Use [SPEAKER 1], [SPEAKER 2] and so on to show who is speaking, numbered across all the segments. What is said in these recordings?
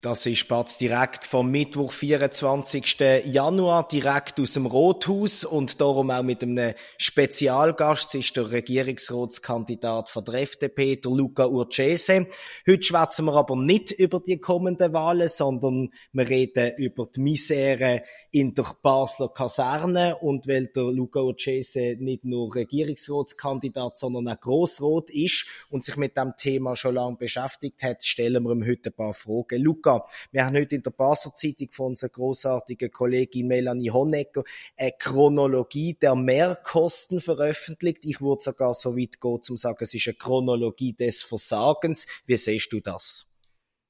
[SPEAKER 1] Das ist Spatz direkt vom Mittwoch, 24. Januar, direkt aus dem Rothaus und darum auch mit einem Spezialgast. Das ist der Regierungsratskandidat von der FDP, der Luca Urcese. Heute schwätzen wir aber nicht über die kommenden Wahlen, sondern wir reden über die Misere in der Basler Kaserne. Und weil der Luca Urcese nicht nur Regierungsratskandidat, sondern auch Grossrot ist und sich mit dem Thema schon lange beschäftigt hat, stellen wir ihm heute ein paar Fragen. Luca, Luca, wir haben heute in der Basler Zeitung von unserer großartigen Kollegin Melanie Honecker eine Chronologie der Mehrkosten veröffentlicht. Ich würde sogar so weit gehen, zum sagen, es ist eine Chronologie des Versagens. Wie siehst du das?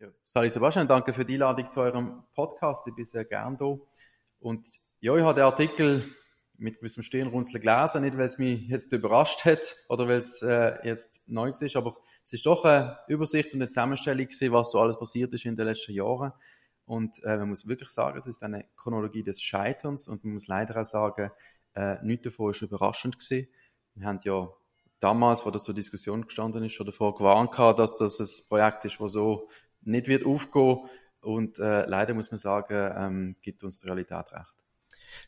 [SPEAKER 2] Ja, Sali Sebastian, danke für die Einladung zu eurem Podcast. Ich bin sehr gern da. Und ja, ich habe den Artikel mit gewissem Stirnrunzeln gelesen, nicht weil es mich jetzt überrascht hat oder weil es äh, jetzt neu ist, aber es ist doch eine Übersicht und eine Zusammenstellung gewesen, was so alles passiert ist in den letzten Jahren. Und äh, man muss wirklich sagen, es ist eine Chronologie des Scheiterns und man muss leider auch sagen, äh, nichts davon ist überraschend gewesen. Wir haben ja damals, wo das zur Diskussion gestanden ist, schon davor gewarnt dass das ein Projekt ist, das so nicht wird aufgehen und äh, leider muss man sagen, ähm, gibt uns die Realität recht.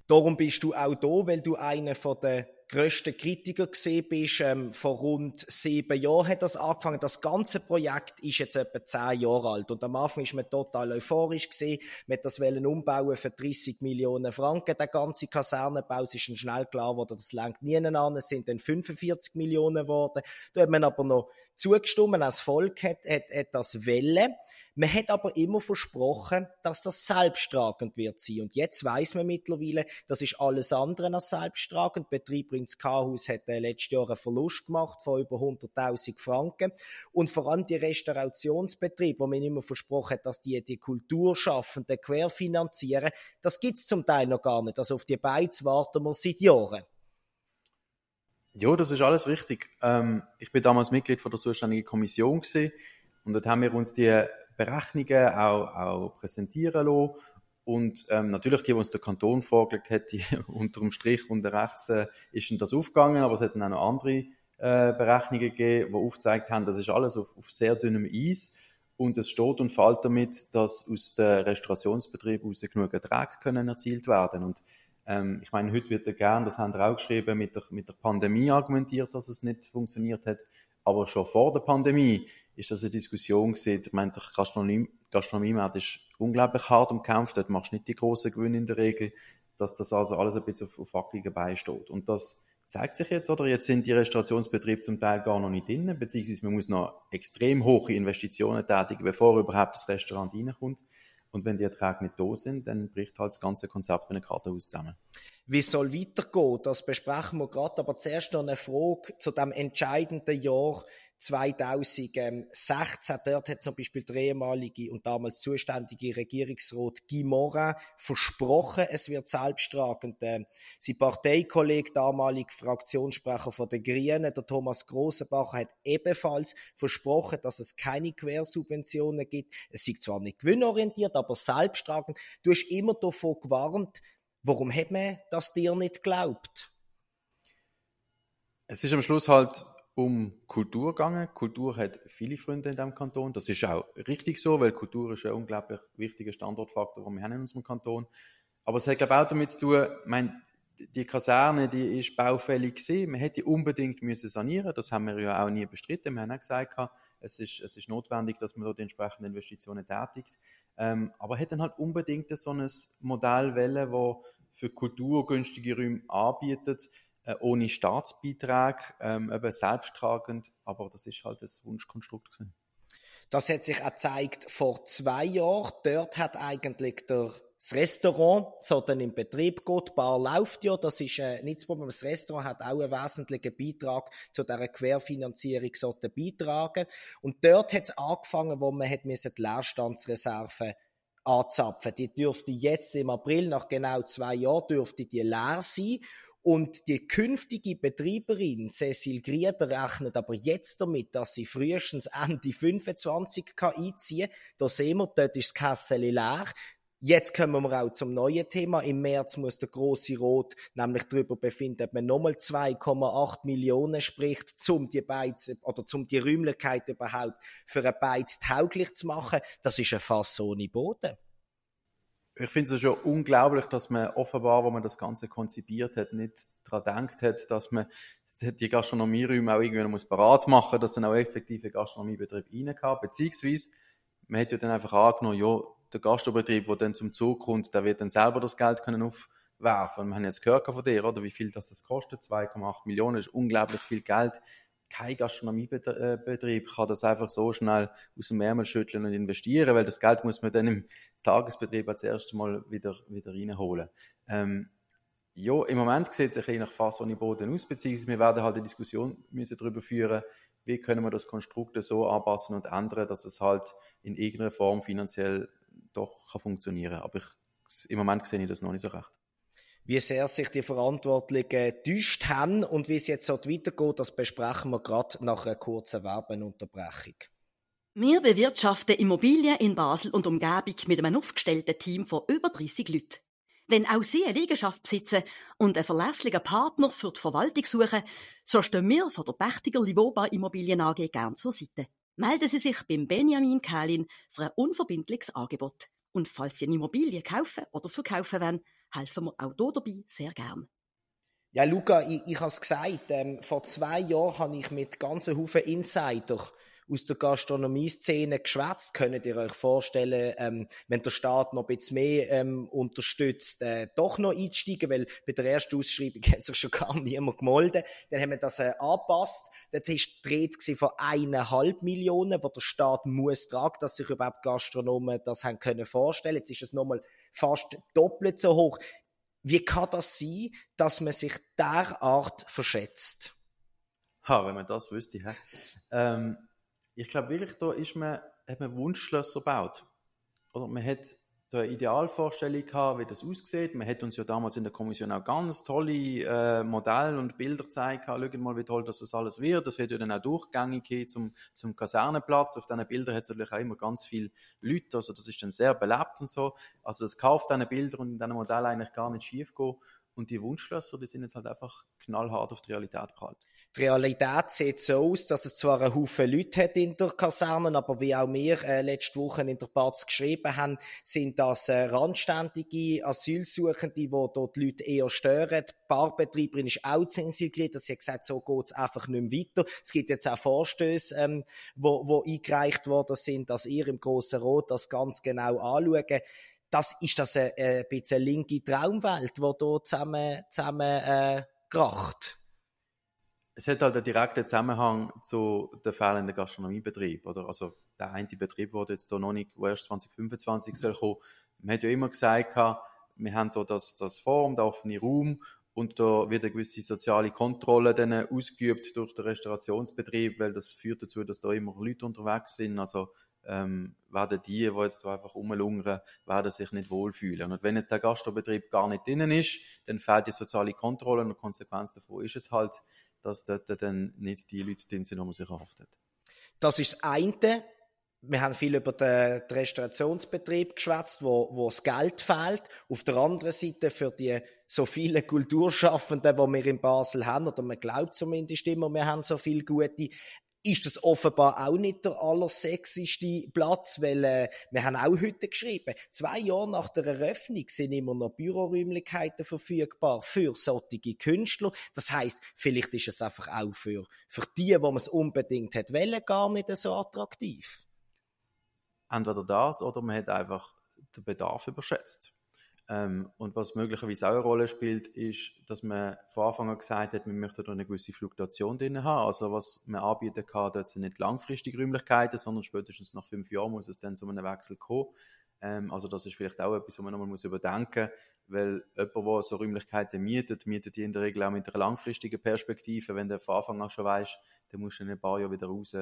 [SPEAKER 1] Darum bist du auch da, weil du einer von den grössten Kritiker gesehen bist. Ähm, vor rund sieben Jahren hat das angefangen. Das ganze Projekt ist jetzt etwa zehn Jahre alt. Und am Anfang ist man total euphorisch gesehen. Man hat das wollen umbauen für 30 Millionen Franken. Der ganze Kasernenbau ist schon schnell klar geworden, das lenkt nie an. Es sind dann 45 Millionen geworden. Da hat man aber noch zugestimmt, als Volk hat, hat, hat das Welle. Man hat aber immer versprochen, dass das selbsttragend wird sein. Und jetzt weiß man mittlerweile, das ist alles andere als selbsttragend. Betrieb bringt K-Haus hat äh, letztes Jahr einen Verlust gemacht von über 100.000 Franken. Und vor allem die Restaurationsbetriebe, wo man immer versprochen hat, dass die die Kulturschaffenden querfinanzieren, das gibt's zum Teil noch gar nicht. Also auf die Beiz warten wir seit Jahren.
[SPEAKER 2] Ja, das ist alles richtig. Ähm, ich bin damals Mitglied von der zuständigen Kommission gewesen, und dort haben wir uns die Berechnungen auch, auch präsentieren lassen. Und ähm, natürlich, die, die uns der Kanton vorgelegt hat, die unter dem Strich unter rechts äh, ist das aufgegangen, aber es hat dann auch noch andere äh, Berechnungen gegeben, die aufgezeigt haben, das ist alles auf, auf sehr dünnem Eis. Und es steht und fällt damit, dass aus dem Restaurationsbetrieb aus genug Ertrag können erzielt werden. Und ähm, ich meine, heute wird ja gern, das haben wir auch geschrieben, mit der, mit der Pandemie argumentiert, dass es nicht funktioniert hat. Aber schon vor der Pandemie ist das eine Diskussion gewesen. Ich meine, der Gastronomie, Gastronomiemarkt ist unglaublich hart umkämpft. Dort machst du nicht die großen Gewinne in der Regel, dass das also alles ein bisschen auf, auf wackeligen Beinen steht. Und das zeigt sich jetzt, oder? Jetzt sind die Restaurationsbetriebe zum Teil gar noch nicht drin, beziehungsweise man muss noch extrem hohe Investitionen tätigen, bevor überhaupt das Restaurant reinkommt. Und wenn die Erträge nicht da sind, dann bricht halt das ganze Konzept mit einem Kartenhaus zusammen.
[SPEAKER 1] Wie soll weitergehen? Das besprechen wir gerade. Aber zuerst noch eine Frage zu dem entscheidenden Jahr 2016. Dort hat zum Beispiel der ehemalige und damals zuständige Regierungsrat Guy Morin versprochen, es wird selbsttragend. Ähm, sein Parteikollege, damalig Fraktionssprecher von den Grünen, der Thomas Grossenbacher, hat ebenfalls versprochen, dass es keine Quersubventionen gibt. Es ist zwar nicht gewinnorientiert, aber selbsttragend. Du hast immer davon gewarnt. Warum hat man das dir nicht geglaubt?
[SPEAKER 2] Es ist am Schluss halt um Kultur gegangen. Kultur hat viele Freunde in diesem Kanton. Das ist auch richtig so, weil Kultur ist ein unglaublich wichtiger Standortfaktor, den wir haben in unserem Kanton. Aber es hat, glaube ich, auch damit zu tun, ich die Kaserne, die ist baufällig gewesen. Man hätte unbedingt müssen sanieren. Das haben wir ja auch nie bestritten. Wir haben auch gesagt, es ist, es ist notwendig, dass man dort entsprechende Investitionen tätigt. Ähm, aber hätten halt unbedingt so ein Modell wählen, das für Kultur günstige Räume anbietet, äh, ohne Staatsbeitrag, ähm, eben selbsttragend, aber das ist halt das Wunschkonstrukt gewesen.
[SPEAKER 1] Das hat sich auch gezeigt vor zwei Jahren. Dort hat eigentlich der das Restaurant so dann im Betrieb geht, die Bar läuft ja, das ist äh, das Problem. Das Restaurant hat auch einen wesentlichen Beitrag zu dieser Querfinanzierung so beitragen. Und dort hat es angefangen, wo man hat die Leerstandsreserve anzapfen. Die dürfte jetzt im April, nach genau zwei Jahren, dürfte die leer sein. Und die künftige Betreiberin, Cecil Grieder, rechnet aber jetzt damit, dass sie frühestens Ende 25 kann einziehen kann. Da sehen wir, dort ist das Kessel leer. Jetzt kommen wir auch zum neuen Thema. Im März muss der große Rot nämlich darüber befinden, ob man nochmal 2,8 Millionen spricht, um die Beiz oder zum die Räumlichkeit überhaupt für ein Beiz tauglich zu machen. Das ist ein Fass ohne Boden.
[SPEAKER 2] Ich finde es schon unglaublich, dass man offenbar, wo man das Ganze konzipiert hat, nicht daran denkt hat, dass man die Gastronomieräume auch irgendwie muss parat machen, dass dann auch effektive Gastronomiebetrieb rein kann. Beziehungsweise, man hat ja dann einfach angenommen, ja, der Gastrobetrieb, der dann zum Zug kommt, der wird dann selber das Geld können aufwerfen. Wir haben jetzt gehört von dir, oder, wie viel das, das kostet. 2,8 Millionen ist unglaublich viel Geld. Kein Gastronomiebetrieb kann das einfach so schnell aus dem Ärmel schütteln und investieren, weil das Geld muss man dann im Tagesbetrieb als erstes Mal wieder, wieder reinholen. Ähm, ja, im Moment sieht es ein bisschen nach Fass ohne Boden aus, beziehungsweise wir werden halt eine Diskussion müssen darüber führen, wie können wir das Konstrukt so anpassen und ändern, dass es halt in irgendeiner Form finanziell doch kann funktionieren Aber ich, im Moment sehe ich das noch nicht so recht.
[SPEAKER 1] Wie sehr sich die Verantwortlichen getäuscht haben und wie es jetzt weitergeht, das besprechen wir gerade nach einer kurzen Werbeunterbrechung.
[SPEAKER 3] Wir bewirtschaften Immobilien in Basel und Umgebung mit einem aufgestellten Team von über 30 Leuten. Wenn auch Sie eine Liegenschaft besitzen und einen verlässlichen Partner für die Verwaltung suchen, so stehen wir von der Pächtiger Livoba Immobilien AG gern zur Seite. Melden Sie sich beim Benjamin Kählin für ein unverbindliches Angebot. Und falls Sie eine Immobilie kaufen oder verkaufen wollen, helfen wir auch hier dabei sehr gern.
[SPEAKER 1] Ja, Luca, ich, ich habe es gesagt, ähm, vor zwei Jahren habe ich mit ganzen Haufen Insider aus der Gastronomie-Szene geschwätzt. Könnt ihr euch vorstellen, ähm, wenn der Staat noch ein bisschen mehr ähm, unterstützt, äh, doch noch einsteigen, weil bei der ersten Ausschreibung hat sich schon gar niemand gemolden. Dann haben wir das äh, angepasst. Das ist dreht von eineinhalb Millionen, wo der Staat muss tragen, dass sich überhaupt Gastronomen das haben können vorstellen. Jetzt ist es nochmal fast doppelt so hoch. Wie kann das sein, dass man sich derart verschätzt?
[SPEAKER 2] Ha, wenn man das wüsste. Hä? Ähm, ich glaube wirklich, da ist man, hat man Wunschschlösser gebaut. Oder man hat da eine Idealvorstellung gehabt, wie das aussieht. Man hat uns ja damals in der Kommission auch ganz tolle äh, Modelle und Bilder gezeigt. Schaut mal, wie toll dass das alles wird. Das wird ja dann auch durchgängig zum, zum Kasernenplatz. Auf diesen Bildern hat es natürlich auch immer ganz viele Leute. Also das ist dann sehr belebt und so. Also das kauft diesen Bilder und in diesem Modell eigentlich gar nicht schief gehen. Und die Wunschschlösser, die sind jetzt halt einfach knallhart auf die Realität prallt.
[SPEAKER 1] Die Realität sieht so aus, dass es zwar einen Haufen Leute hat in der Kaserne, aber wie auch wir äh, letzte Woche in der Batz geschrieben haben, sind das äh, randständige Asylsuchende, die dort die Leute eher stören. Die Barbetreiberin ist auch zensiert, dass sie gesagt so geht es einfach nicht mehr weiter. Es gibt jetzt auch Vorstöße, ähm, wo, wo eingereicht worden sind, dass ihr im Grossen Rot das ganz genau anschauen das ist das eine, ein bisschen linke Traumwelt, die hier zusammen, zusammen äh, kracht.
[SPEAKER 2] Es hat halt einen direkten Zusammenhang zu den fehlenden Gastronomiebetrieb, oder? Also, der eine Betrieb, der jetzt hier noch nicht, erst 2025 soll kommen. Man hat ja immer gesagt, wir haben hier das, das Forum, der offene Raum und da wird eine gewisse soziale Kontrolle dann ausgeübt durch den Restaurationsbetrieb, weil das führt dazu, dass da immer Leute unterwegs sind. Also ähm, werden die, die da einfach rumlungern, werden sich nicht wohlfühlen. Und wenn jetzt der Gastrobetrieb gar nicht drinnen ist, dann fehlt die soziale Kontrolle und die Konsequenz davon ist es halt, dass dort dann nicht die Leute drin sind, die man sich erhofft hat.
[SPEAKER 1] Das ist das eine. Wir haben viel über den, Restaurationsbetrieb geschwätzt, wo, wo das Geld fehlt. Auf der anderen Seite für die so viele Kulturschaffenden, die wir in Basel haben, oder man glaubt zumindest immer, wir haben so viele gute, ist das offenbar auch nicht der allersexiste Platz, weil äh, wir haben auch heute geschrieben, zwei Jahre nach der Eröffnung sind immer noch Büroräumlichkeiten verfügbar für solche Künstler. Das heißt, vielleicht ist es einfach auch für, für die, wo man es unbedingt hat wollen, gar nicht so attraktiv.
[SPEAKER 2] Entweder das oder man hat einfach den Bedarf überschätzt. Ähm, und was möglicherweise auch eine Rolle spielt, ist, dass man von Anfang an gesagt hat, man möchte da eine gewisse Fluktuation drin haben. Also was man anbieten kann, dort sind nicht langfristige Räumlichkeiten, sondern spätestens nach fünf Jahren muss es dann zu einem Wechsel kommen. Ähm, also das ist vielleicht auch etwas, was man nochmal muss überdenken muss, weil jemand, der so Räumlichkeiten mietet, mietet die in der Regel auch mit einer langfristigen Perspektive. Wenn du von Anfang an schon weißt, dann musst du in ein paar Jahren wieder raus,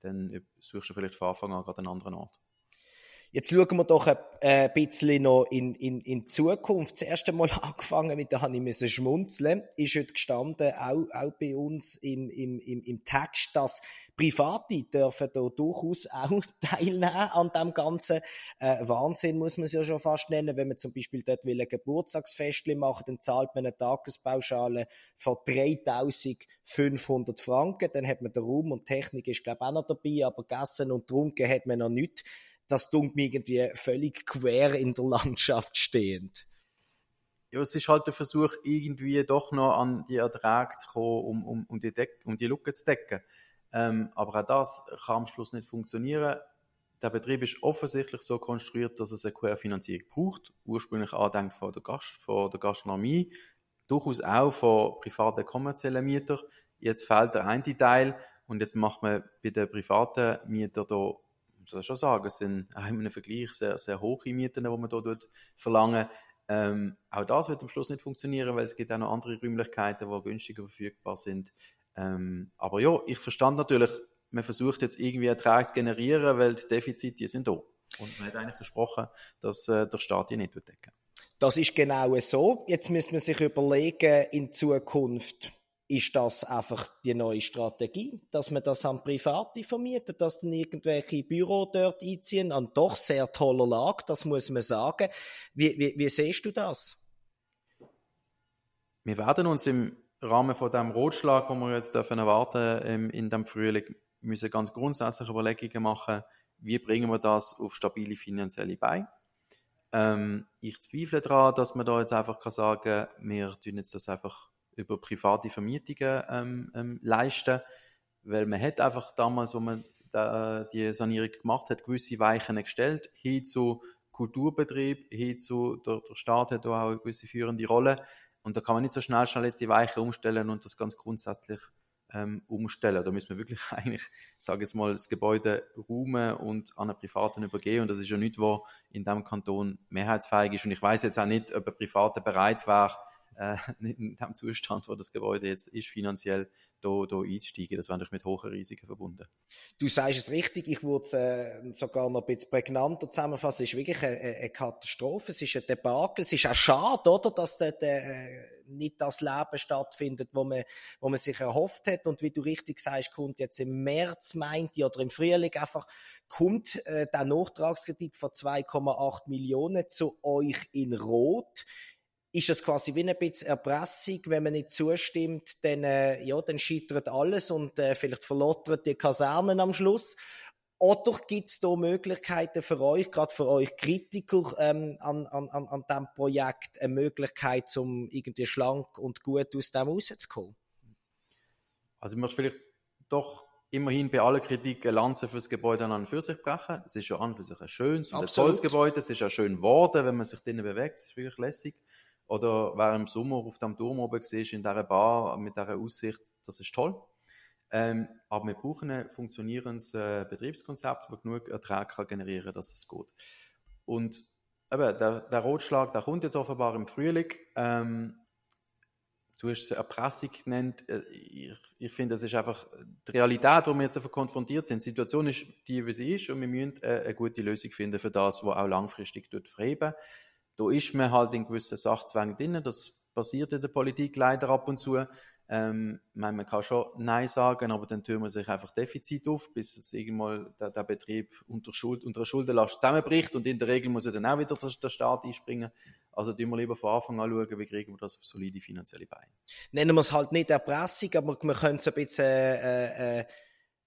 [SPEAKER 2] dann suchst du vielleicht von Anfang an gerade einen anderen Ort.
[SPEAKER 1] Jetzt schauen wir doch ein, ein bisschen noch in, in, in Zukunft. Das erste Mal angefangen, mit da habe ich müssen schmunzeln, ist heute gestanden, auch, auch bei uns im, im, im, im Text, dass Private dürfen da durchaus auch teilnehmen an dem ganzen äh, Wahnsinn, muss man es ja schon fast nennen. Wenn man zum Beispiel dort will ein Geburtstagsfest machen, dann zahlt man eine Tagespauschale von 3500 Franken. Dann hat man den Raum und Technik ist, glaube ich, auch noch dabei, aber gegessen und trunken hat man noch nicht das tut mir irgendwie völlig quer in der Landschaft stehend.
[SPEAKER 2] Ja, es ist halt der Versuch, irgendwie doch noch an die Erträge zu kommen, um, um, um, die, Deck um die Lücke zu decken. Ähm, aber auch das kann am Schluss nicht funktionieren. Der Betrieb ist offensichtlich so konstruiert, dass es eine Querfinanzierung braucht. Ursprünglich andenkt von der, Gast, von der Gastronomie, durchaus auch von privaten kommerziellen Mietern. Jetzt fehlt der eine Teil und jetzt macht man bei den privaten Mietern da muss schon sagen, es sind auch in einem Vergleich sehr, sehr hohe Mieten, die man hier verlangen. Ähm, auch das wird am Schluss nicht funktionieren, weil es gibt auch noch andere Räumlichkeiten, die günstiger verfügbar sind. Ähm, aber ja, ich verstand natürlich, man versucht jetzt irgendwie Ertrag zu generieren, weil die Defizite sind da. Und man hat eigentlich versprochen, dass äh, der Staat die nicht decken
[SPEAKER 1] Das ist genau so. Jetzt müssen wir sich überlegen, in Zukunft, ist das einfach die neue Strategie, dass man das an Private vermietet, dass dann irgendwelche Büro dort einziehen, an doch sehr toller Lage, das muss man sagen. Wie, wie, wie siehst du das?
[SPEAKER 2] Wir werden uns im Rahmen von dem Rotschlag, den wir jetzt dürfen erwarten ähm, in dem Frühling, müssen ganz grundsätzliche Überlegungen machen, wie bringen wir das auf stabile finanzielle Beine. Ähm, ich zweifle daran, dass man da jetzt einfach sagen kann, wir tun jetzt das einfach über private Vermietungen ähm, ähm, leisten, weil man hat einfach damals, wo man da, die Sanierung gemacht hat, gewisse Weichen gestellt, hin zu Kulturbetrieb, hin zu, der, der Staat hat auch eine gewisse führende Rolle und da kann man nicht so schnell schnell jetzt die Weichen umstellen und das ganz grundsätzlich ähm, umstellen. Da müssen wir wirklich eigentlich, sage ich mal, das Gebäude räumen und an einen Privaten übergeben. Und das ist ja nicht, was in diesem Kanton mehrheitsfähig ist. Und ich weiß jetzt auch nicht, ob ein Privater bereit wäre, äh, in dem Zustand, wo das Gebäude jetzt ist, finanziell da, da einzusteigen. Das wäre natürlich mit hohen Risiken verbunden.
[SPEAKER 1] Du sagst es richtig, ich würde es äh, sogar noch ein bisschen prägnanter zusammenfassen. Es ist wirklich eine, eine Katastrophe, es ist ein Debakel, es ist auch schade, oder, dass dort äh, nicht das Leben stattfindet, wo man, wo man sich erhofft hat. Und wie du richtig sagst, kommt jetzt im März, meint ihr, oder im Frühling einfach, kommt äh, der Nachtragskredit von 2,8 Millionen zu euch in Rot ist es quasi wie ein bisschen Erpressung, wenn man nicht zustimmt, dann, äh, ja, dann scheitert alles und äh, vielleicht verlottert die Kasernen am Schluss. Oder gibt es da Möglichkeiten für euch, gerade für euch Kritiker ähm, an, an, an diesem Projekt, eine Möglichkeit, um irgendwie schlank und gut aus dem rauszukommen?
[SPEAKER 2] Also ich möchte vielleicht doch immerhin bei aller Kritik eine Lanze für das Gebäude an und für sich brechen. Es ist ja an und für sich ein schönes und ein tolles Gebäude. Es ist ja schön geworden, wenn man sich drinnen bewegt. Es ist wirklich lässig. Oder wer im Sommer auf dem Turm oben war, in dieser Bar mit dieser Aussicht, das ist toll. Ähm, aber wir brauchen ein funktionierendes äh, Betriebskonzept, das genug Ertrag kann generieren kann, dass es geht. Und eben, der, der Rotschlag, der kommt jetzt offenbar im Frühling. Ähm, du hast es Erpressung genannt. Äh, ich, ich finde, das ist einfach die Realität, wo wir jetzt konfrontiert sind. Die Situation ist die, wie sie ist, und wir müssen äh, eine gute Lösung finden für das, was auch langfristig verheben da ist man halt in gewissen Sachzwängen drin. Das passiert in der Politik leider ab und zu. Ähm, man kann schon Nein sagen, aber dann wir sich einfach Defizit auf, bis es irgendwann der, der Betrieb unter, Schuld, unter einer Schuldenlast zusammenbricht und in der Regel muss ja dann auch wieder der, der Staat einspringen. Also tun wir lieber von Anfang an schauen, wie kriegen wir das auf solide finanzielle Beine.
[SPEAKER 1] Nennen wir es halt nicht Erpressung, aber wir können es ein bisschen äh, äh,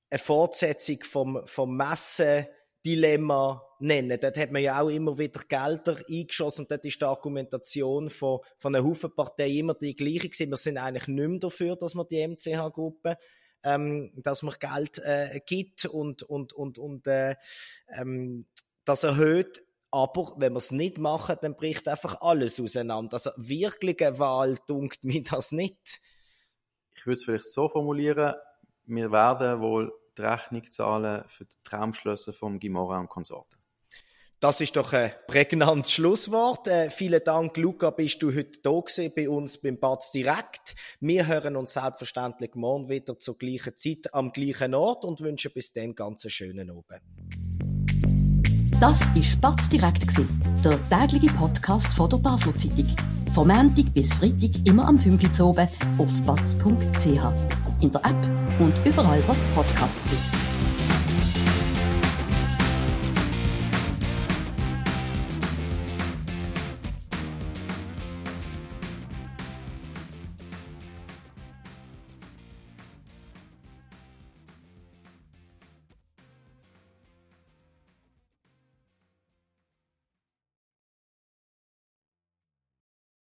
[SPEAKER 1] eine Fortsetzung vom, vom Messen Dilemma nennen. Dort hat man ja auch immer wieder Gelder eingeschossen und dort ist die Argumentation von, von einer Haufen Partei immer die gleiche gewesen. Wir sind eigentlich nicht mehr dafür, dass man die MCH-Gruppe ähm, dass man Geld äh, gibt und, und, und, und äh, ähm, das erhöht. Aber wenn wir es nicht machen, dann bricht einfach alles auseinander. Also wirkliche Wahl dunkt mir das nicht.
[SPEAKER 2] Ich würde es vielleicht so formulieren, wir werden wohl die Rechnung zahlen für die Traumschlösser vom Gimora und Konsorten.
[SPEAKER 1] Das ist doch ein prägnantes Schlusswort. Äh, vielen Dank, Luca, bist du heute da bei uns beim Batz direkt. Wir hören uns selbstverständlich morgen wieder zur gleichen Zeit am gleichen Ort und wünschen bis dann ganz einen schönen Abend.
[SPEAKER 3] Das war Batz direkt, der tägliche Podcast von der Basler Zeitung. Vom Montag bis Freitag immer am 5 Uhr oben auf batz.ch. In der App und überall, was Podcasts gibt.